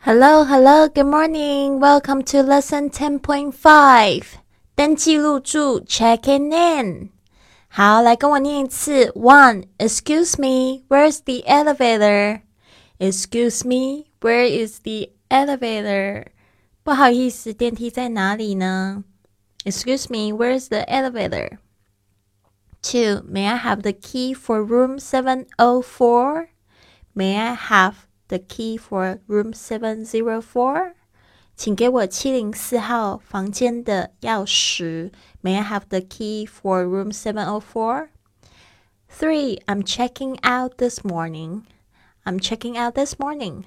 Hello, hello, good morning. Welcome to lesson 10.5. 登记入住 checking in. 好，来跟我念一次。One, excuse me, where's the elevator? Excuse me, where is the elevator? 不好意思，电梯在哪里呢？Excuse me, where's the elevator? Two, may I have the key for room 704? May I have the key for room 704? 请给我七零四号房间的钥匙。May I have the key for room 704? Three, I'm checking out this morning. I'm checking out this morning.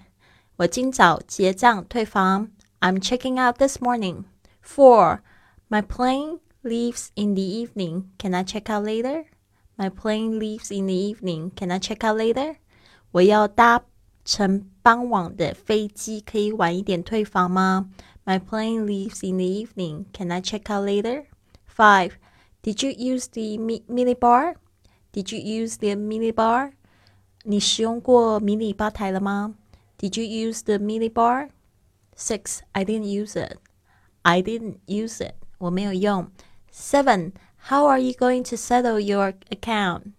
我今早结账退房。I'm checking out this morning. Four, my plane leaves in the evening. Can I check out later? My plane leaves in the evening. Can I check out later? 我要搭 乘傍晚的飞机，可以晚一点退房吗？My plane leaves in the evening. Can I check out later? Five. Did you use the mini bar? Did you use the mini bar? 你使用过迷你吧台了吗？Did you use the mini bar? Six. I didn't use it. I didn't use it. 我没有用。Seven. How are you going to settle your account?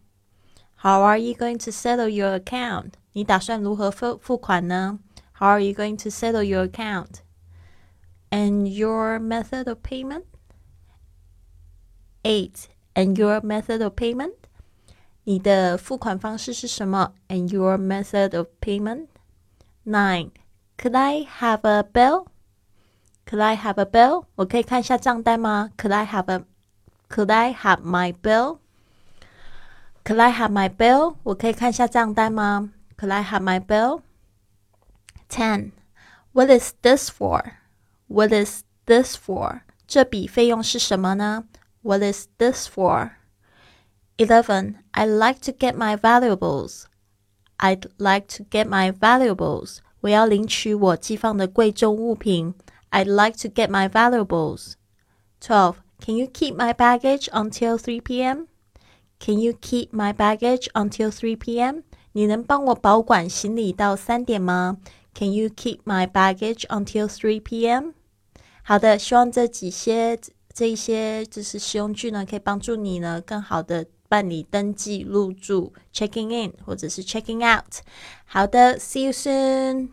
How are you going to settle your account? 你打算如何付付款呢？How are you going to settle your account? And your method of payment? Eight. And your method of payment? 你的付款方式是什么？And your method of payment? Nine. Could I have a bill? Could I have a bill? 我可以看一下账单吗？Could I have a Could I have my bill? Could I have my bill? 我可以看一下账单吗 ？Could I have my bill? Ten. What is this for? What is this for? 这笔费用是什么呢？What is this for? Eleven. I'd like to get my valuables. I'd like to get my valuables. 我要领取我寄放的贵重物品。I'd like to get my valuables. Twelve. Can you keep my baggage until 3 p.m.? Can you keep my baggage until 3 p.m.? 你能帮我保管行李到三点吗？Can you keep my baggage until three p.m.? 好的，希望这几些这一些就是实用句呢，可以帮助你呢更好的办理登记入住 （checking in） 或者是 checking out。好的，see you soon。